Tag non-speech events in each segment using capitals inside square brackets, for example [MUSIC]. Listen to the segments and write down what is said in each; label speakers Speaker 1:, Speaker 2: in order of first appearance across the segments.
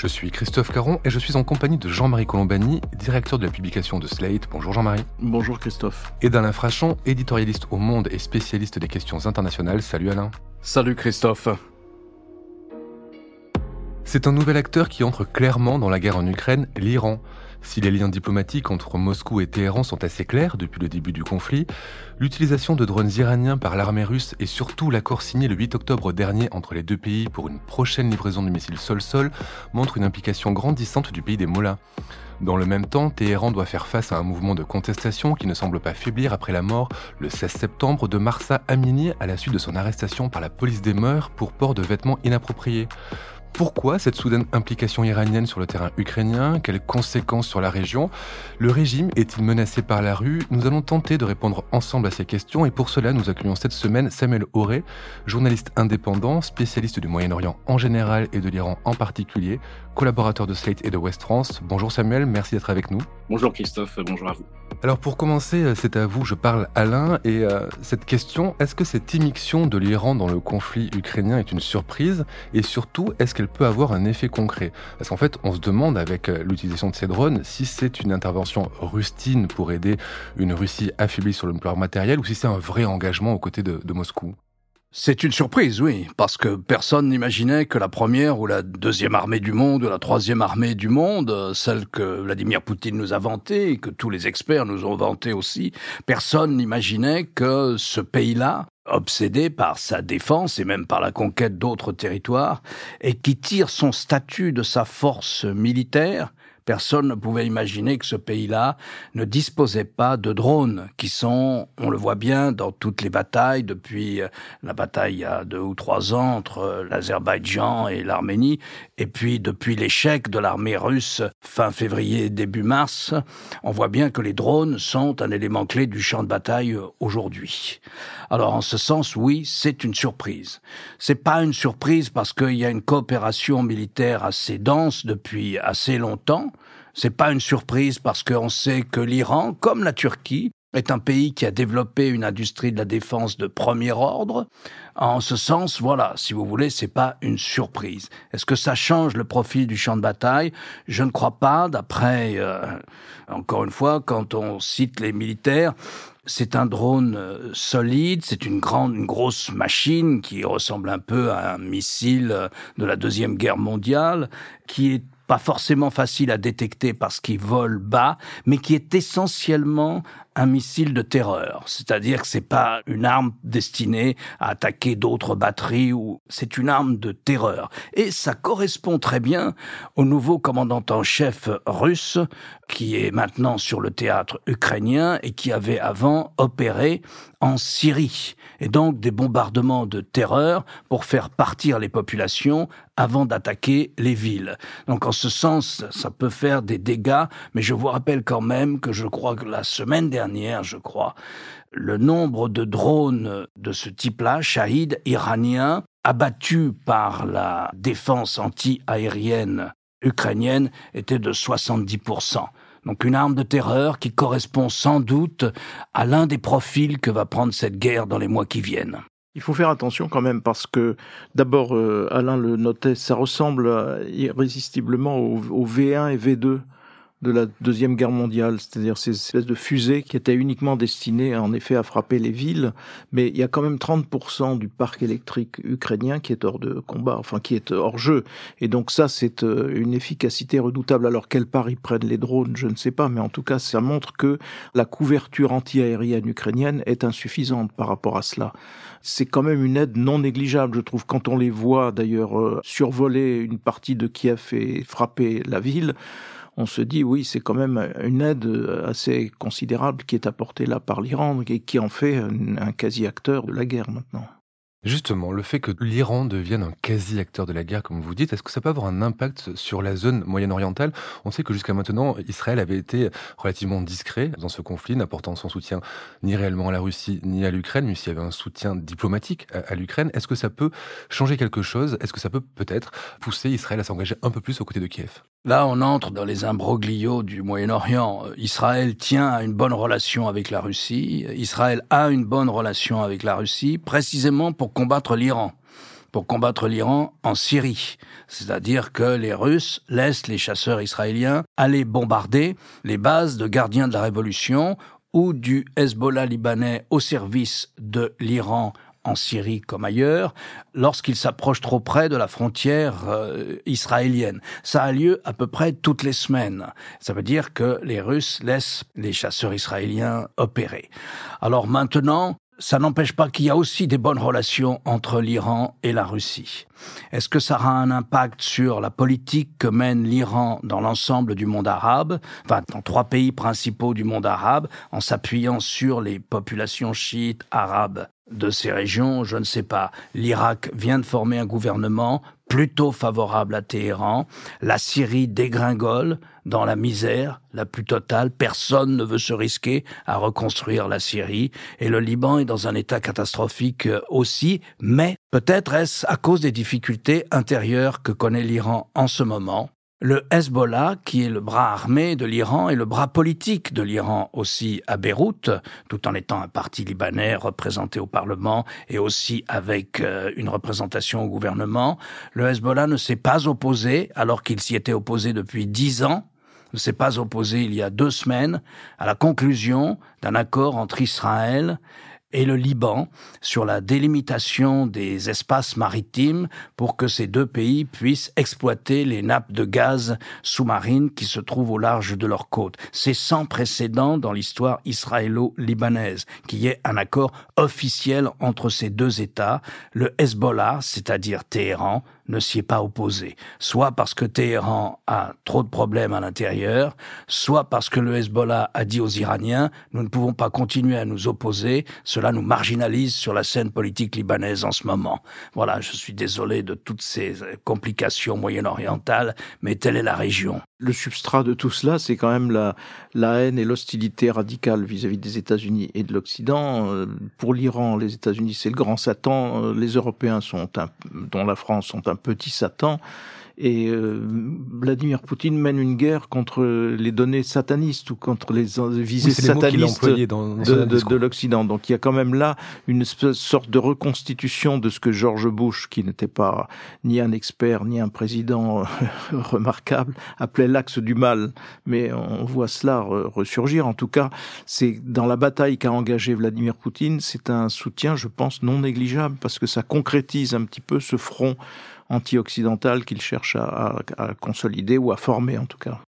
Speaker 1: Je suis Christophe Caron et je suis en compagnie de Jean-Marie Colombani, directeur de la publication de Slate. Bonjour Jean-Marie.
Speaker 2: Bonjour Christophe.
Speaker 1: Et d'Alain Frachon, éditorialiste au Monde et spécialiste des questions internationales. Salut Alain.
Speaker 3: Salut Christophe.
Speaker 1: C'est un nouvel acteur qui entre clairement dans la guerre en Ukraine, l'Iran. Si les liens diplomatiques entre Moscou et Téhéran sont assez clairs depuis le début du conflit, l'utilisation de drones iraniens par l'armée russe et surtout l'accord signé le 8 octobre dernier entre les deux pays pour une prochaine livraison de missiles sol-sol montre une implication grandissante du pays des Mollahs. Dans le même temps, Téhéran doit faire face à un mouvement de contestation qui ne semble pas faiblir après la mort, le 16 septembre, de Marsa Amini à la suite de son arrestation par la police des mœurs pour port de vêtements inappropriés. Pourquoi cette soudaine implication iranienne sur le terrain ukrainien? Quelles conséquences sur la région? Le régime est-il menacé par la rue? Nous allons tenter de répondre ensemble à ces questions et pour cela nous accueillons cette semaine Samuel Auré, journaliste indépendant, spécialiste du Moyen-Orient en général et de l'Iran en particulier, collaborateur de Slate et de West France. Bonjour Samuel, merci d'être avec nous.
Speaker 4: Bonjour Christophe, bonjour à vous.
Speaker 1: Alors pour commencer, euh, c'est à vous, je parle Alain, et euh, cette question, est-ce que cette immixtion de l'Iran dans le conflit ukrainien est une surprise? Et surtout, est-ce qu'elle peut avoir un effet concret? Parce qu'en fait, on se demande avec euh, l'utilisation de ces drones si c'est une intervention rustine pour aider une Russie affaiblie sur le plan matériel ou si c'est un vrai engagement aux côtés de, de Moscou.
Speaker 3: C'est une surprise, oui, parce que personne n'imaginait que la première ou la deuxième armée du monde ou la troisième armée du monde, celle que Vladimir Poutine nous a vantée et que tous les experts nous ont vantée aussi, personne n'imaginait que ce pays-là, obsédé par sa défense et même par la conquête d'autres territoires, et qui tire son statut de sa force militaire Personne ne pouvait imaginer que ce pays-là ne disposait pas de drones, qui sont, on le voit bien, dans toutes les batailles, depuis euh, la bataille il y a deux ou trois ans entre euh, l'Azerbaïdjan et l'Arménie, et puis depuis l'échec de l'armée russe fin février, début mars, on voit bien que les drones sont un élément clé du champ de bataille euh, aujourd'hui. Alors en ce sens, oui, c'est une surprise. C'est pas une surprise parce qu'il y a une coopération militaire assez dense depuis assez longtemps, c'est pas une surprise parce qu'on sait que l'Iran, comme la Turquie, est un pays qui a développé une industrie de la défense de premier ordre. En ce sens, voilà, si vous voulez, c'est pas une surprise. Est-ce que ça change le profil du champ de bataille? Je ne crois pas. D'après, euh, encore une fois, quand on cite les militaires, c'est un drone euh, solide, c'est une grande, une grosse machine qui ressemble un peu à un missile euh, de la deuxième guerre mondiale, qui est pas forcément facile à détecter parce qu'il vole bas, mais qui est essentiellement un missile de terreur. C'est-à-dire que c'est pas une arme destinée à attaquer d'autres batteries ou c'est une arme de terreur. Et ça correspond très bien au nouveau commandant en chef russe qui est maintenant sur le théâtre ukrainien et qui avait avant opéré en Syrie. Et donc des bombardements de terreur pour faire partir les populations avant d'attaquer les villes. Donc en ce sens, ça peut faire des dégâts, mais je vous rappelle quand même que je crois que la semaine dernière, je crois, le nombre de drones de ce type-là, Shahid iraniens, abattus par la défense anti-aérienne ukrainienne, était de 70%. Donc une arme de terreur qui correspond sans doute à l'un des profils que va prendre cette guerre dans les mois qui viennent.
Speaker 2: Il faut faire attention quand même parce que d'abord, euh, Alain le notait, ça ressemble irrésistiblement au, au V1 et V2 de la Deuxième Guerre mondiale, c'est-à-dire ces espèces de fusées qui étaient uniquement destinées en effet à frapper les villes, mais il y a quand même 30% du parc électrique ukrainien qui est hors de combat, enfin qui est hors jeu. Et donc ça, c'est euh, une efficacité redoutable. Alors quelle part prennent les drones, je ne sais pas, mais en tout cas, ça montre que la couverture anti-aérienne ukrainienne est insuffisante par rapport à cela. C'est quand même une aide non négligeable, je trouve, quand on les voit d'ailleurs euh, survoler une partie de Kiev et frapper la ville on se dit oui, c'est quand même une aide assez considérable qui est apportée là par l'Iran et qui en fait un, quasi-acteur de la guerre maintenant.
Speaker 1: Justement, le fait que l'Iran devienne un quasi-acteur de la guerre, comme vous dites, est-ce que ça peut avoir un impact sur la zone moyen-orientale On sait que jusqu'à maintenant, Israël avait été relativement discret dans ce conflit, n'apportant son soutien ni réellement à la Russie ni à l'Ukraine, mais s'il y avait un soutien diplomatique à, l'Ukraine. Est-ce que ça peut changer quelque chose? Est-ce que ça peut peut-être pousser Israël à s'engager un peu plus aux côtés de Kiev?
Speaker 3: Là, on entre dans les imbroglios du Moyen-Orient. Israël tient à une bonne relation avec la Russie. Israël a une bonne relation avec la Russie, précisément pour combattre l'Iran pour combattre l'Iran en Syrie. C'est-à-dire que les Russes laissent les chasseurs israéliens aller bombarder les bases de gardiens de la révolution ou du Hezbollah libanais au service de l'Iran en Syrie comme ailleurs, lorsqu'ils s'approchent trop près de la frontière euh, israélienne. Ça a lieu à peu près toutes les semaines. Ça veut dire que les Russes laissent les chasseurs israéliens opérer. Alors maintenant, ça n'empêche pas qu'il y a aussi des bonnes relations entre l'Iran et la Russie. Est-ce que ça aura un impact sur la politique que mène l'Iran dans l'ensemble du monde arabe, enfin dans trois pays principaux du monde arabe, en s'appuyant sur les populations chiites arabes de ces régions, je ne sais pas. L'Irak vient de former un gouvernement plutôt favorable à Téhéran. La Syrie dégringole dans la misère la plus totale. Personne ne veut se risquer à reconstruire la Syrie. Et le Liban est dans un état catastrophique aussi. Mais peut-être est-ce à cause des difficultés intérieures que connaît l'Iran en ce moment le Hezbollah, qui est le bras armé de l'Iran et le bras politique de l'Iran aussi à Beyrouth, tout en étant un parti libanais représenté au Parlement et aussi avec euh, une représentation au gouvernement, le Hezbollah ne s'est pas opposé, alors qu'il s'y était opposé depuis dix ans, ne s'est pas opposé il y a deux semaines à la conclusion d'un accord entre Israël et le Liban sur la délimitation des espaces maritimes pour que ces deux pays puissent exploiter les nappes de gaz sous-marines qui se trouvent au large de leurs côtes. C'est sans précédent dans l'histoire israélo-libanaise qu'il y ait un accord officiel entre ces deux États. Le Hezbollah, c'est-à-dire Téhéran, ne s'y est pas opposé, soit parce que Téhéran a trop de problèmes à l'intérieur, soit parce que le Hezbollah a dit aux Iraniens nous ne pouvons pas continuer à nous opposer, cela nous marginalise sur la scène politique libanaise en ce moment. Voilà, je suis désolé de toutes ces complications moyen-orientales, mais telle est la région.
Speaker 2: Le substrat de tout cela, c'est quand même la, haine et l'hostilité radicale vis-à-vis des États-Unis et de l'Occident. Euh, pour l'Iran, les États-Unis, c'est le grand Satan. Euh, les Européens sont dont la France sont un petit Satan. Et euh, Vladimir Poutine mène une guerre contre les données satanistes ou contre les visées satanistes de, l'Occident. Donc il y a quand même là une sorte de reconstitution de ce que George Bush, qui n'était pas ni un expert ni un président [LAUGHS] remarquable, appelait l'axe du mal. Mais on voit cela ressurgir. En tout cas, c'est dans la bataille qu'a engagé Vladimir Poutine, c'est un soutien, je pense, non négligeable parce que ça concrétise un petit peu ce front anti-occidentale qu'il cherche à, consolider ou à former en tout cas.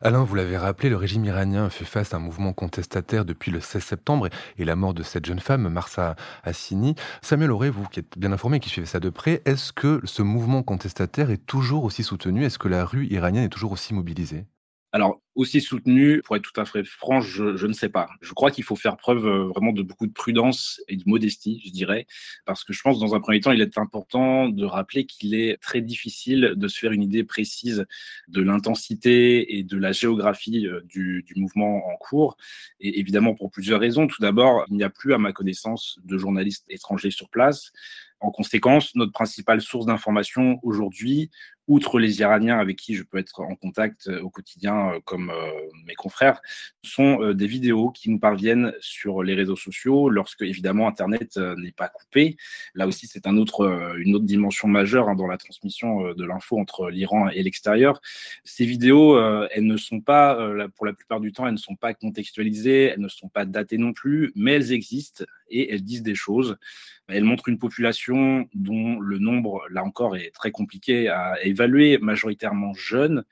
Speaker 1: Alain, vous l'avez rappelé, le régime iranien fait face à un mouvement contestataire depuis le 16 septembre et la mort de cette jeune femme, Marsa Hassini. Samuel Auré, vous qui êtes bien informé, qui suivez ça de près, est-ce que ce mouvement contestataire est toujours aussi soutenu? Est-ce que la rue iranienne est toujours aussi mobilisée?
Speaker 4: Alors, aussi soutenu, pour être tout à fait franc, je, ne sais pas. Je crois qu'il faut faire preuve euh, vraiment de beaucoup de prudence et de modestie, je dirais, parce que je pense, dans un premier temps, il est important de rappeler qu'il est très difficile de se faire une idée précise de l'intensité et de la géographie euh, du, du mouvement en cours, et évidemment pour plusieurs raisons. Tout d'abord, il n'y a plus, à ma connaissance, de journalistes étrangers sur place. En conséquence, notre principale source d'information aujourd'hui, outre les Iraniens avec qui je peux être en contact euh, au quotidien euh, comme euh, mes confrères, sont des vidéos qui nous parviennent sur les réseaux sociaux lorsque évidemment Internet n'est pas coupé. Là aussi, c'est une autre dimension majeure hein, dans la transmission de l'info entre l'Iran et l'extérieur. Ces vidéos, elles ne sont pas, pour la plupart du temps, elles ne sont pas contextualisées, elles ne sont pas datées non plus, mais elles existent et elles disent des choses. Elles montrent une population dont le nombre, là encore, est très compliqué à évaluer évalués majoritairement jeunes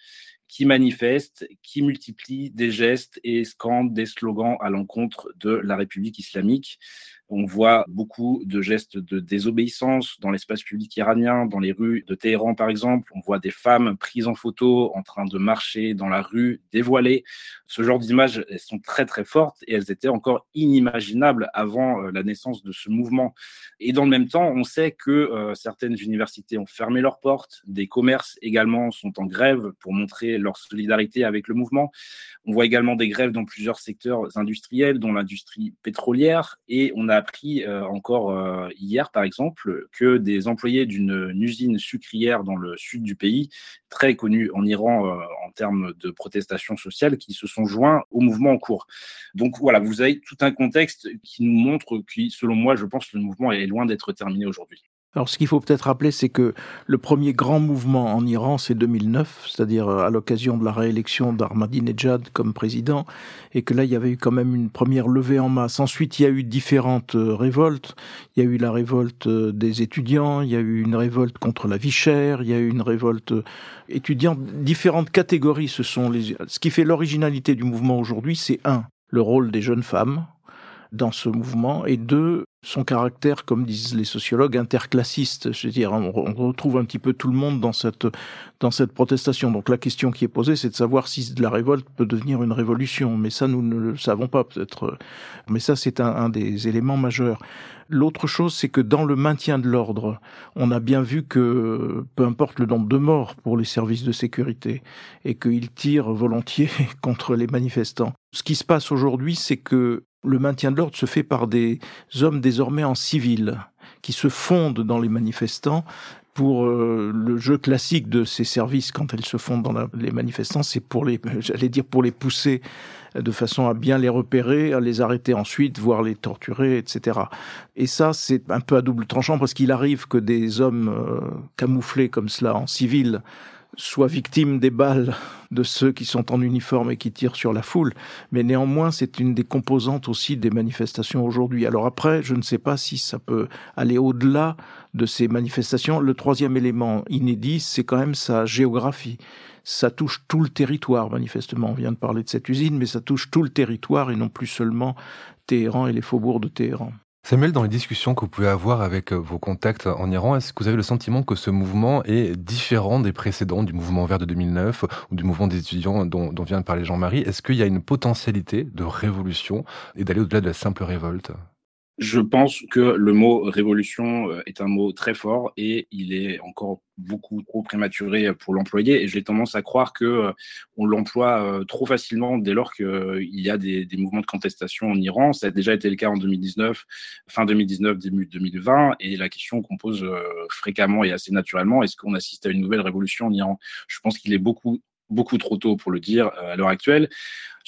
Speaker 4: qui manifestent, qui multiplient des gestes et scandent des slogans à l'encontre de la République islamique. On voit beaucoup de gestes de désobéissance dans l'espace public iranien, dans les rues de Téhéran par exemple. On voit des femmes prises en photo en train de marcher dans la rue dévoilées. Ce genre d'images, elles sont très très fortes et elles étaient encore inimaginables avant euh, la naissance de ce mouvement. Et dans le même temps, on sait que euh, certaines universités ont fermé leurs portes, des commerces également sont en grève pour montrer leur solidarité avec le mouvement. On voit également des grèves dans plusieurs secteurs industriels, dont l'industrie pétrolière. Et on a appris euh, encore euh, hier, par exemple, que des employés d'une usine sucrière dans le sud du pays, très connue en Iran euh, en termes de protestation sociale, qui se sont joints au mouvement en cours. Donc voilà, vous avez tout un contexte qui nous montre que, selon moi, je pense que le mouvement est loin d'être terminé aujourd'hui.
Speaker 2: Alors, ce qu'il faut peut-être rappeler, c'est que le premier grand mouvement en Iran, c'est 2009, c'est-à-dire euh, à l'occasion de la réélection d'Ahmadinejad comme président, et que là, il y avait eu quand même une première levée en masse. Ensuite, il y a eu différentes euh, révoltes. Il y a eu la révolte euh, des étudiants, il y a eu une révolte contre la vie chère, il y a eu une révolte étudiante. Différentes catégories, ce sont les. Ce qui fait l'originalité du mouvement aujourd'hui, c'est un, le rôle des jeunes femmes dans ce mouvement, et deux, son caractère, comme disent les sociologues, interclassiste. Je veux dire, on, retrouve un petit peu tout le monde dans cette, dans cette protestation. Donc la question qui est posée, c'est de savoir si la révolte peut devenir une révolution. Mais ça, nous ne le savons pas peut-être. Mais ça, c'est un, un des éléments majeurs. L'autre chose, c'est que dans le maintien de l'ordre, on a bien vu que peu importe le nombre de morts pour les services de sécurité et qu'ils tirent volontiers [LAUGHS] contre les manifestants. Ce qui se passe aujourd'hui, c'est que le maintien de l'ordre se fait par des hommes désormais en civil qui se fondent dans les manifestants pour euh, le jeu classique de ces services quand elles se fondent dans les manifestants, c'est pour les, j'allais dire pour les pousser de façon à bien les repérer, à les arrêter ensuite, voire les torturer, etc. Et ça, c'est un peu à double tranchant parce qu'il arrive que des hommes euh, camouflés comme cela en civil soient victimes des balles de ceux qui sont en uniforme et qui tirent sur la foule. Mais néanmoins, c'est une des composantes aussi des manifestations aujourd'hui. Alors après, je ne sais pas si ça peut aller au-delà de ces manifestations. Le troisième élément inédit, c'est quand même sa géographie. Ça touche tout le territoire, manifestement. On vient de parler de cette usine, mais ça touche tout le territoire et non plus seulement Téhéran et les faubourgs de Téhéran.
Speaker 1: Samuel, dans les discussions que vous pouvez avoir avec euh, vos contacts en Iran, est-ce que vous avez le sentiment que ce mouvement est différent des précédents, du mouvement vert de 2009 ou du mouvement des étudiants dont, dont vient de parler Jean-Marie? Est-ce qu'il y a une potentialité de révolution et d'aller au-delà de la simple révolte?
Speaker 4: Je pense que le mot révolution euh, est un mot très fort et il est encore beaucoup trop prématuré pour l'employer. Et j'ai tendance à croire que euh, on l'emploie euh, trop facilement dès lors qu'il y a des, des, mouvements de contestation en Iran. Ça a déjà été le cas en 2019, fin 2019, début 2020. Et la question qu'on pose fréquemment et assez naturellement, est-ce qu'on assiste à une nouvelle révolution en Iran? Je pense qu'il est beaucoup beaucoup trop tôt pour le dire à l'heure actuelle.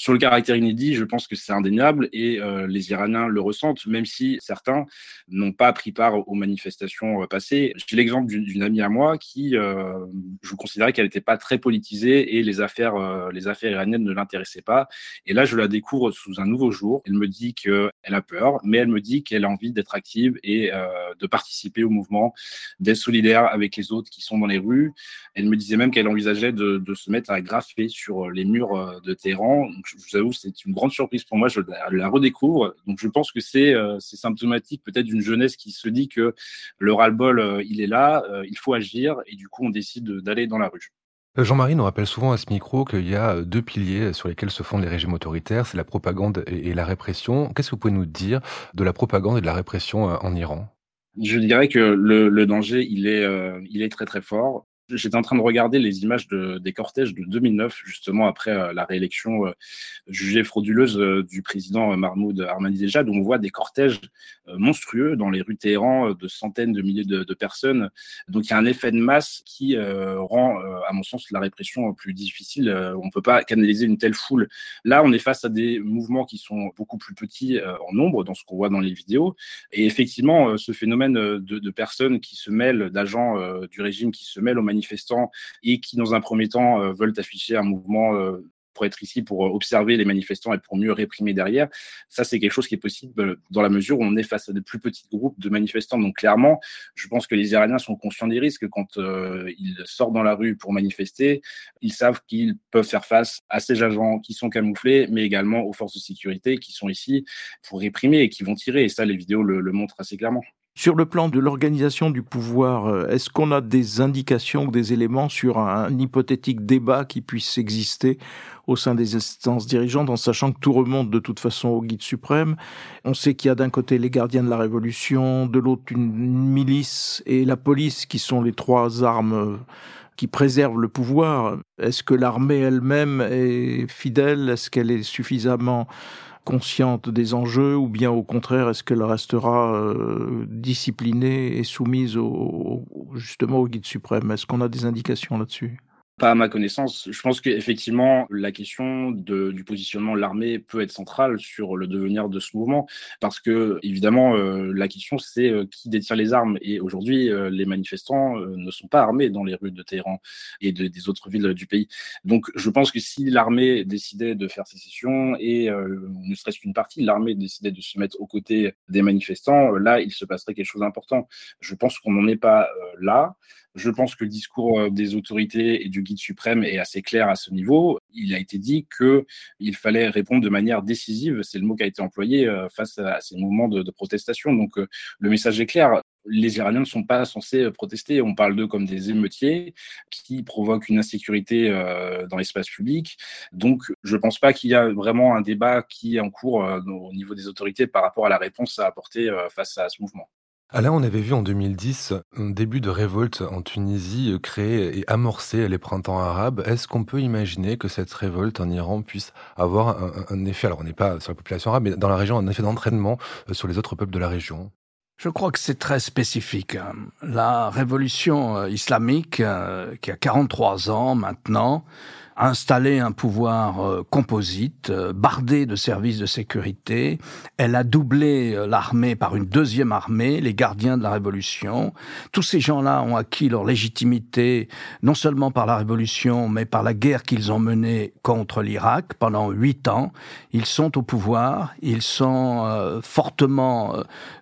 Speaker 4: Sur le caractère inédit, je pense que c'est indéniable et euh, les Iraniens le ressentent, même si certains n'ont pas pris part aux manifestations euh, passées. J'ai l'exemple d'une amie à moi qui, euh, je considérais qu'elle n'était pas très politisée et les affaires, les affaires iraniennes ne l'intéressaient pas. Et là, je la découvre sous un nouveau jour. Elle me dit qu'elle a peur, mais elle me dit qu'elle a envie d'être active et de participer au mouvement, d'être solidaire avec les autres qui sont dans les rues. Elle me disait même qu'elle envisageait de, de, se mettre à graffer sur les murs de Téhéran je vous avoue, c'est une grande surprise pour moi. Je la, redécouvre. Donc, je pense que c'est euh, symptomatique peut-être d'une jeunesse qui se dit que le ras-le-bol, euh, il est là, euh, il faut agir, et du coup, on décide d'aller dans la rue.
Speaker 1: Jean-Marie nous rappelle souvent à ce micro qu'il y a deux piliers sur lesquels se fondent les régimes autoritaires, c'est la propagande et, la répression. Qu'est-ce que vous pouvez nous dire de la propagande et de la répression en Iran?
Speaker 4: Je dirais que le, danger, il est, il est très très fort. J'étais en train de regarder les images de, des cortèges de 2009, justement après euh, la réélection euh, jugée frauduleuse euh, du président Mahmoud Ahmadinejad, où on voit des cortèges monstrueux dans les rues Téhéran de centaines de milliers de, de, personnes. Donc il y a un effet de masse qui rend, à mon sens, la répression plus difficile. on ne peut pas canaliser une telle foule. Là, on est face à des mouvements qui sont beaucoup plus petits en nombre dans ce qu'on voit dans les vidéos. Et effectivement, ce phénomène de, de personnes qui se mêlent, d'agents du régime qui se mêlent aux manifestants et qui, dans un premier temps, euh, veulent afficher un mouvement euh, pour être ici pour observer les manifestants et pour mieux réprimer derrière. Ça, c'est quelque chose qui est possible dans la mesure où on est face à de plus petits groupes de manifestants. Donc clairement, je pense que les Iraniens sont conscients des risques quand ils sortent dans la rue pour manifester. Ils savent qu'ils peuvent faire face à ces agents qui sont camouflés, mais également aux forces de sécurité qui sont ici pour réprimer et qui vont tirer. Et ça, les vidéos le montrent assez clairement.
Speaker 2: Sur le plan de l'organisation du pouvoir, euh, est-ce qu'on a des indications ou des éléments sur un, hypothétique débat qui puisse exister au sein des instances dirigeantes, en sachant que tout remonte de toute façon au guide suprême? On sait qu'il y a d'un côté les gardiens de la révolution, de l'autre une milice et la police qui sont les trois armes euh, qui préservent le pouvoir. Est-ce que l'armée elle-même est fidèle? Est-ce qu'elle est suffisamment consciente des enjeux ou bien au contraire est-ce qu'elle restera euh, disciplinée et soumise au, justement au guide suprême? Est-ce qu'on a des indications là-dessus?
Speaker 4: Pas à ma connaissance. Je pense qu'effectivement, la question du positionnement de l'armée peut être centrale sur le devenir de ce mouvement, parce que, évidemment, euh, la question, c'est euh, qui détient les armes. Et aujourd'hui, euh, les manifestants ne sont pas armés dans les rues de Téhéran et des autres villes du pays. Donc, je pense que si l'armée décidait de faire sécession, et ne serait-ce qu'une partie de l'armée décidait de se mettre aux côtés des manifestants, là, il se passerait quelque chose d'important. Je pense qu'on n'en est pas là. Je pense que le discours des autorités et du suprême est assez clair à ce niveau. Il a été dit qu'il fallait répondre de manière décisive, c'est le mot qui a été employé euh, face à ces mouvements de, protestation. Donc euh, le message est clair. Les Iraniens ne sont pas censés protester. On parle d'eux comme des émeutiers qui provoquent une insécurité dans l'espace public. Donc, je ne pense pas qu'il y a vraiment un débat qui est en cours au niveau des autorités par rapport à la réponse à apporter face à ce mouvement.
Speaker 1: Alain, on avait vu en 2010 un début de révolte en Tunisie euh, créer et amorcer les printemps arabes. Est-ce qu'on peut imaginer que cette révolte en Iran puisse avoir un, effet, alors on n'est pas sur la population arabe, mais dans la région, un effet d'entraînement euh, sur les autres peuples de la région
Speaker 3: je crois que c'est très spécifique. Hein. La révolution euh, islamique, qui a 43 ans maintenant, installé un pouvoir euh, composite, euh, bardé de services de sécurité. Elle a doublé euh, l'armée par une deuxième armée, les gardiens de la Révolution. Tous ces gens-là ont acquis leur légitimité non seulement par la Révolution, mais par la guerre qu'ils ont menée contre l'Irak pendant huit ans. Ils sont au pouvoir, ils sont fortement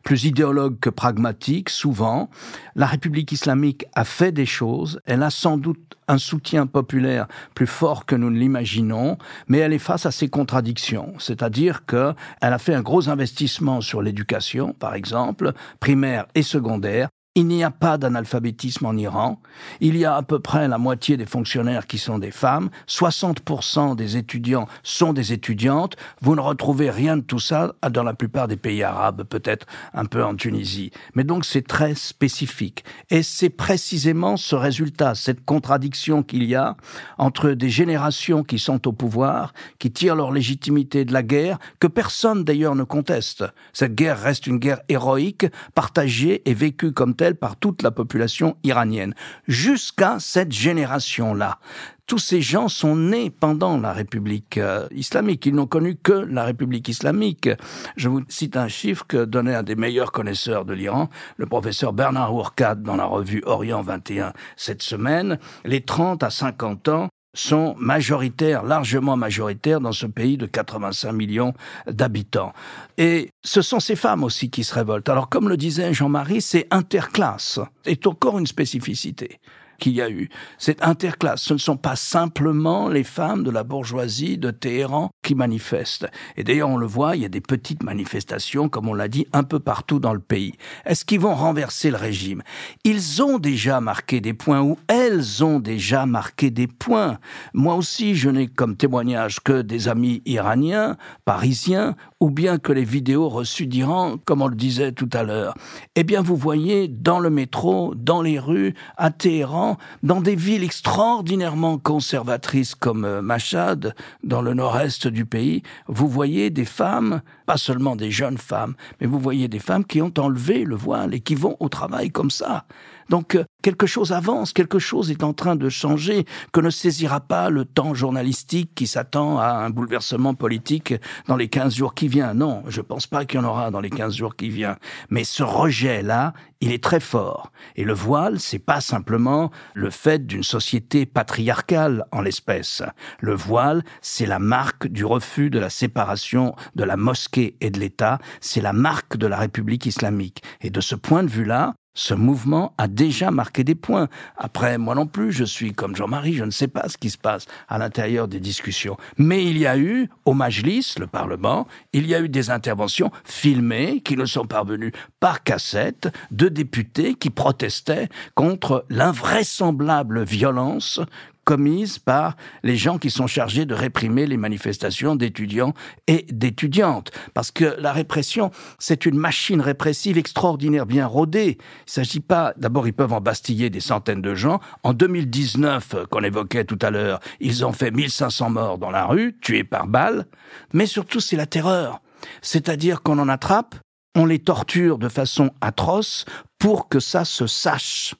Speaker 3: plus idéologues que pragmatiques, souvent. La République islamique a fait des choses, elle a sans doute un soutien populaire plus fort que nous ne l'imaginons, mais elle est face à ses contradictions. C'est-à-dire qu'elle a fait un gros investissement sur l'éducation, par exemple, primaire et secondaire, il n'y a pas d'analphabétisme en Iran. Il y a à peu près la moitié des fonctionnaires qui sont des femmes. 60% des étudiants sont des étudiantes. Vous ne retrouvez rien de tout ça dans la plupart des pays arabes, peut-être un peu en Tunisie. Mais donc c'est très spécifique. Et c'est précisément ce résultat, cette contradiction qu'il y a entre des générations qui sont au pouvoir, qui tirent leur légitimité de la guerre, que personne d'ailleurs ne conteste. Cette guerre reste une guerre héroïque, partagée et vécue comme telle par toute la population iranienne, jusqu'à cette génération-là. Tous ces gens sont nés pendant la République euh, islamique. Ils n'ont connu que la République islamique. Je vous cite un chiffre que donnait un des meilleurs connaisseurs de l'Iran, le professeur Bernard Ourkad, dans la revue Orient 21 cette semaine. Les 30 à 50 ans sont majoritaires, largement majoritaires dans ce pays de 85 millions d'habitants. Et ce sont ces femmes aussi qui se révoltent. Alors comme le disait Jean-Marie, c'est interclasse. C'est encore une spécificité qu'il y a eu. C'est interclasse. Ce ne sont pas simplement les femmes de la bourgeoisie de Téhéran qui manifestent. Et d'ailleurs, on le voit, il y a des petites manifestations, comme on l'a dit, un peu partout dans le pays. Est-ce qu'ils vont renverser le régime? Ils ont déjà marqué des points, ou elles ont déjà marqué des points. Moi aussi, je n'ai comme témoignage que des amis iraniens, parisiens, ou bien que les vidéos reçues d'Iran, comme on le disait tout à l'heure. Eh bien, vous voyez, dans le métro, dans les rues, à Téhéran, dans des villes extraordinairement conservatrices comme euh, Mashhad, dans le nord-est du pays, vous voyez des femmes, pas seulement des jeunes femmes, mais vous voyez des femmes qui ont enlevé le voile et qui vont au travail comme ça. Donc quelque chose avance, quelque chose est en train de changer, que ne saisira pas le temps journalistique qui s'attend à un bouleversement politique dans les 15 jours qui viennent. Non, je pense pas qu'il y en aura dans les 15 jours qui viennent. Mais ce rejet-là, il est très fort. Et le voile, c'est pas simplement le fait d'une société patriarcale en l'espèce. Le voile, c'est la marque du refus de la séparation de la mosquée et de l'État, c'est la marque de la République islamique. Et de ce point de vue-là, ce mouvement a déjà marqué des points. Après, moi non plus, je suis comme Jean-Marie, je ne sais pas ce qui se passe à l'intérieur des discussions. Mais il y a eu, au Majlis, le Parlement, il y a eu des interventions filmées qui nous sont parvenues par cassette de députés qui protestaient contre l'invraisemblable violence commises par les gens qui sont chargés de réprimer les manifestations d'étudiants et d'étudiantes. Parce que la répression, c'est une machine répressive extraordinaire, bien rodée. Il s'agit pas, d'abord, ils peuvent embastiller des centaines de gens. En 2019, qu'on évoquait tout à l'heure, ils ont fait 1500 morts dans la rue, tués par balles. Mais surtout, c'est la terreur. C'est-à-dire qu'on en attrape, on les torture de façon atroce pour que ça se sache.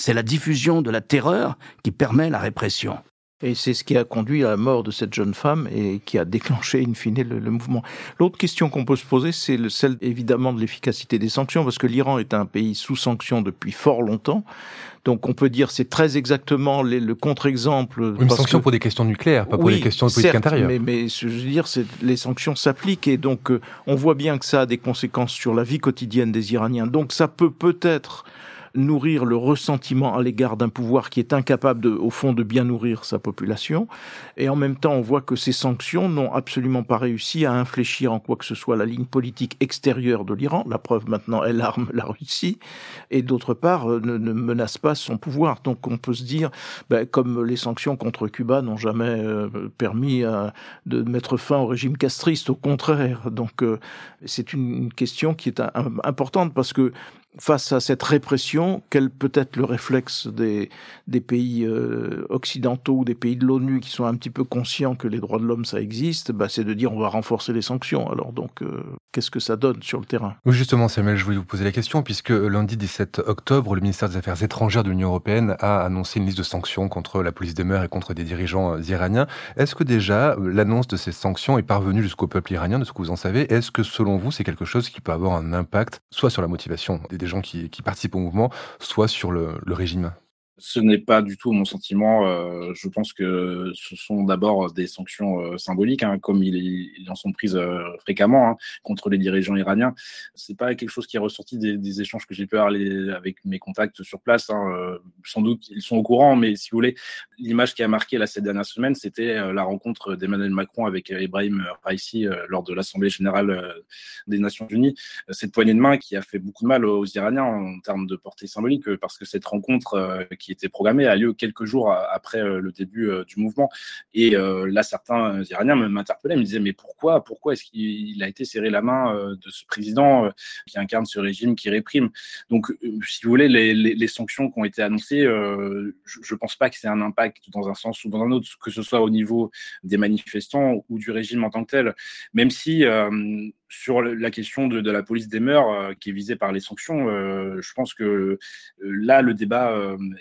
Speaker 3: C'est la diffusion de la terreur qui permet la répression.
Speaker 2: Et c'est ce qui a conduit à la mort de cette jeune femme et qui a déclenché, in fine, le, le mouvement. L'autre question qu'on peut se poser, c'est celle évidemment de l'efficacité des sanctions, parce que l'Iran est un pays sous sanctions depuis fort longtemps. Donc on peut dire c'est très exactement les, le contre-exemple.
Speaker 1: Une sanction pour des questions nucléaires, pas pour des questions de politique
Speaker 2: certes,
Speaker 1: intérieure.
Speaker 2: Mais, mais je veux dire, les sanctions s'appliquent et donc euh, on voit bien que ça a des conséquences sur la vie quotidienne des Iraniens. Donc ça peut peut-être nourrir le ressentiment à l'égard d'un pouvoir qui est incapable, de, au fond, de bien nourrir sa population. Et en même temps, on voit que ces sanctions n'ont absolument pas réussi à infléchir en quoi que ce soit la ligne politique extérieure de l'Iran. La preuve maintenant, elle arme la Russie. Et d'autre part, euh, ne, menace pas son pouvoir. Donc on peut se dire, ben, comme les sanctions contre Cuba n'ont jamais euh, permis euh, de mettre fin au régime castriste, au contraire. Donc euh, c'est une, question qui est importante parce que face à cette répression, quel peut être le réflexe des, pays euh, occidentaux ou des pays de l'ONU qui sont un petit peu conscients que les droits de l'homme ça existe, bah, c'est de dire on va renforcer les sanctions. Alors donc, euh, qu'est-ce que ça donne sur le terrain?
Speaker 1: Oui, justement, Samuel, je voulais vous poser la question puisque lundi 17 octobre, le ministère des Affaires étrangères de l'Union européenne a annoncé une liste de sanctions contre la police des mœurs et contre des dirigeants euh, iraniens. Est-ce que déjà l'annonce de ces sanctions est parvenue jusqu'au peuple iranien, de ce que vous en savez? Est-ce que selon vous, c'est quelque chose qui peut avoir un impact soit sur la motivation des gens qui, participent au mouvement, soit sur le régime?
Speaker 4: Ce n'est pas du tout mon sentiment. Euh, je pense que ce sont d'abord des sanctions euh, symboliques, hein, comme ils, ils, en sont prises euh, fréquemment hein, contre les dirigeants iraniens. C'est pas quelque chose qui est ressorti des, échanges que j'ai pu avoir avec mes contacts sur place. Hein. Sans doute, ils sont au courant, mais si vous voulez, l'image qui a marqué là ces dernières semaines, c'était la rencontre d'Emmanuel Macron avec Ibrahim Raisi lors de l'Assemblée générale des Nations Unies. Cette poignée de main qui a fait beaucoup de mal aux Iraniens en termes de portée symbolique, parce que cette rencontre qui qui était programmé a lieu quelques jours après euh, le début euh, du mouvement. Et euh, là, certains Iraniens m'interpellaient, me disaient mais pourquoi, pourquoi est-ce qu'il a été serré la main de ce président qui incarne ce régime qui réprime? Donc, si vous voulez, les, les sanctions qui ont été annoncées, je ne pense pas que c'est un impact dans un sens ou dans un autre, que ce soit au niveau des manifestants ou du régime en tant que tel, même si sur la question de, la police des mœurs euh, qui est visée par les sanctions, euh, je pense que euh, là, le débat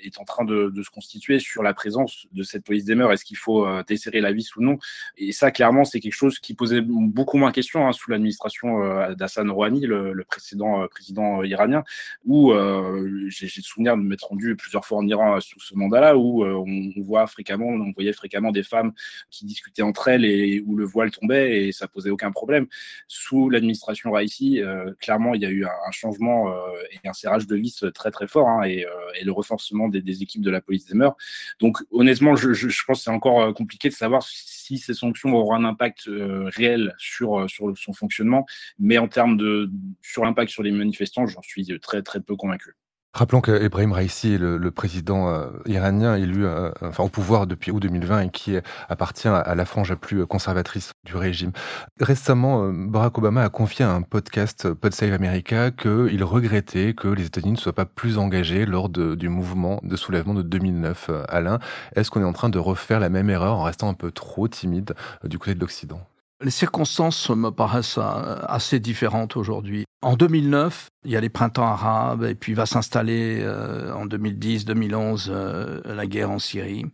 Speaker 4: est en train de, se constituer sur la présence de cette police des mœurs. Est-ce qu'il faut desserrer la vis ou non? Et ça, clairement, c'est quelque chose qui posait beaucoup moins question hein, sous l'administration d'Hassan Rouhani, le, le, précédent président iranien, où j'ai le souvenir de m'être rendu plusieurs fois en Iran sous ce mandat-là, où on, on, voit fréquemment, on voyait fréquemment des femmes qui discutaient entre elles et où le voile tombait et ça posait aucun problème. Sous l'administration Raisi, euh, clairement, il y a eu un, changement euh, et un serrage de vis très très fort hein, et, euh, et, le renforcement des, équipes de la police des mœurs. Donc honnêtement, je pense que c'est encore compliqué de savoir si ces sanctions auront un impact réel sur, sur son fonctionnement, mais en termes de sur l'impact sur les manifestants, j'en suis très très peu convaincu.
Speaker 1: Rappelons qu'Ebrahim Raisi est le, président euh, iranien élu euh, enfin, au pouvoir depuis août 2020 et qui appartient à la frange la plus conservatrice du régime. Récemment, euh, Barack Obama a confié à un podcast Pod Save America qu'il regrettait que les États-Unis ne soient pas plus engagés lors de, du mouvement de soulèvement de 2009. Alain, est-ce qu'on est en train de refaire la même erreur en restant un peu trop timide du côté de l'Occident?
Speaker 3: Les circonstances me paraissent assez différentes aujourd'hui. En 2009, Il y a les printemps arabes et puis va s'installer euh, en 2010-2011 euh, la guerre en Syrie.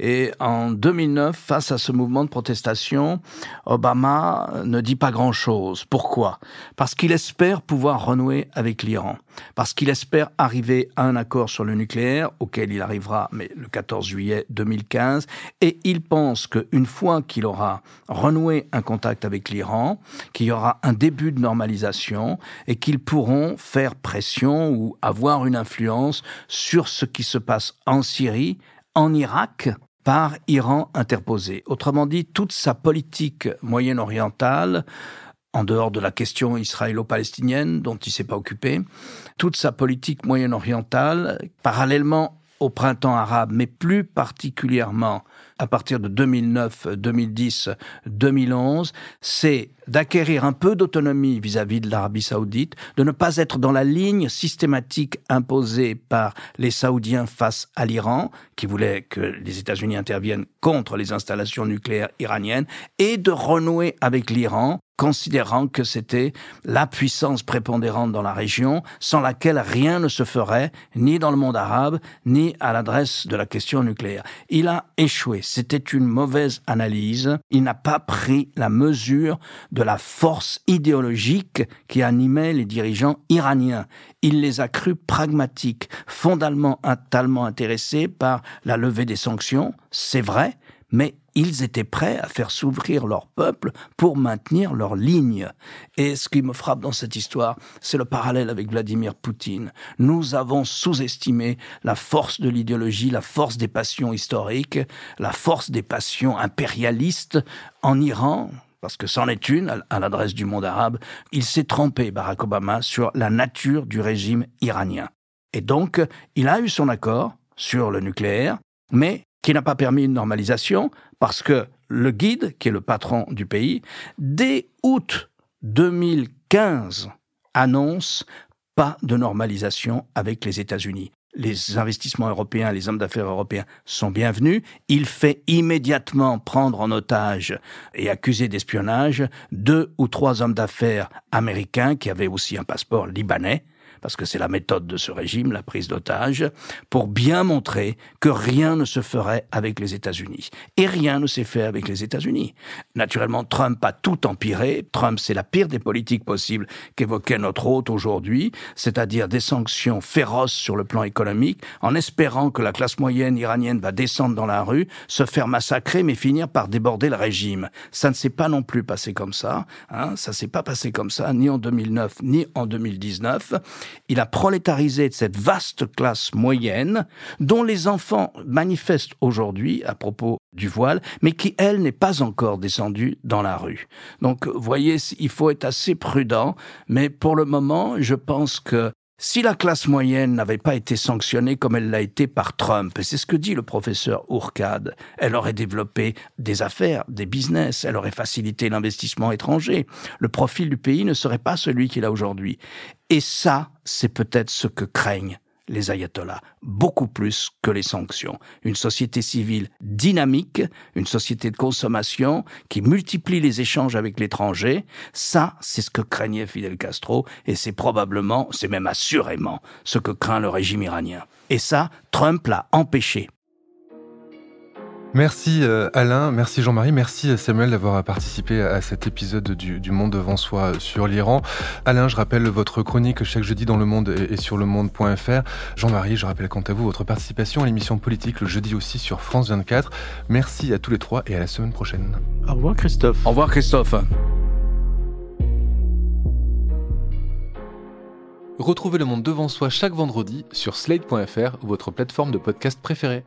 Speaker 3: Et en 2009, face à ce mouvement de protestation, Obama ne dit pas grand-chose. Pourquoi? Parce qu'il espère pouvoir renouer avec l'Iran. Parce qu'il espère arriver à un accord sur le nucléaire, auquel il arrivera mais le 14 juillet 2015. Et il pense qu'une fois qu'il aura renoué un contact avec l'Iran, qu'il y aura un début de normalisation et qu'ils pourront faire pression ou avoir une influence sur ce qui se passe en Syrie, en Irak, par Iran interposé. Autrement dit, toute sa politique moyen-orientale, en dehors de la question israélo-palestinienne dont il s'est pas occupé, toute sa politique moyen-orientale, parallèlement au printemps arabe, mais plus particulièrement à partir de 2009, 2010, 2011, c'est d'acquérir un peu d'autonomie vis-à-vis de l'Arabie saoudite, de ne pas être dans la ligne systématique imposée par les Saoudiens face à l'Iran, qui voulait que les États-Unis interviennent contre les installations nucléaires iraniennes, et de renouer avec l'Iran considérant que c'était la puissance prépondérante dans la région, sans laquelle rien ne se ferait, ni dans le monde arabe, ni à l'adresse de la question nucléaire. Il a échoué. C'était une mauvaise analyse. Il n'a pas pris la mesure de la force idéologique qui animait les dirigeants iraniens. Il les a crus pragmatiques, fondamentalement intéressés par la levée des sanctions, c'est vrai, mais ils étaient prêts à faire s'ouvrir leur peuple pour maintenir leur ligne. Et ce qui me frappe dans cette histoire, c'est le parallèle avec Vladimir Poutine. Nous avons sous-estimé la force de l'idéologie, la force des passions historiques, la force des passions impérialistes en Iran, parce que c'en est une à l'adresse du monde arabe, il s'est trompé, Barack Obama, sur la nature du régime iranien. Et donc, il a eu son accord sur le nucléaire, mais qui n'a pas permis une normalisation parce que le guide, qui est le patron du pays, dès août 2015 annonce pas de normalisation avec les États-Unis. Les investissements européens, les hommes d'affaires européens sont bienvenus. Il fait immédiatement prendre en otage et accuser d'espionnage deux ou trois hommes d'affaires américains qui avaient aussi un passeport libanais parce que c'est la méthode de ce régime, la prise d'otage, pour bien montrer que rien ne se ferait avec les États-Unis. Et rien ne s'est fait avec les États-Unis. Naturellement, Trump a tout empiré. Trump, c'est la pire des politiques possibles qu'évoquait notre hôte aujourd'hui, c'est-à-dire des sanctions féroces sur le plan économique, en espérant que la classe moyenne iranienne va descendre dans la rue, se faire massacrer, mais finir par déborder le régime. Ça ne s'est pas non plus passé comme ça. Hein, ça s'est pas passé comme ça, ni en 2009, ni en 2019 il a prolétarisé cette vaste classe moyenne dont les enfants manifestent aujourd'hui à propos du voile, mais qui, elle, n'est pas encore descendue dans la rue. Donc, voyez, il faut être assez prudent, mais pour le moment, je pense que si la classe moyenne n'avait pas été sanctionnée comme elle l'a été par Trump, et c'est ce que dit le professeur Ourcade, elle aurait développé des affaires, des business, elle aurait facilité l'investissement étranger. Le profil du pays ne serait pas celui qu'il a aujourd'hui. Et ça, c'est peut-être ce que craignent les ayatollahs, beaucoup plus que les sanctions. Une société civile dynamique, une société de consommation qui multiplie les échanges avec l'étranger, ça, c'est ce que craignait Fidel Castro, et c'est probablement, c'est même assurément, ce que craint le régime iranien. Et ça, Trump l'a empêché.
Speaker 1: Merci euh, Alain, merci Jean-Marie, merci euh, Samuel d'avoir participé à cet épisode du, Monde devant soi sur l'Iran. Alain, je rappelle votre chronique chaque jeudi dans Le Monde et, sur le monde.fr. Jean-Marie, je rappelle quant à vous votre participation à l'émission politique le jeudi aussi sur France 24. Merci à tous les trois et à la semaine prochaine.
Speaker 2: Au revoir Christophe.
Speaker 3: Au revoir Christophe.
Speaker 1: Retrouvez Le Monde devant soi chaque vendredi sur slate.fr ou votre plateforme de podcast préférée.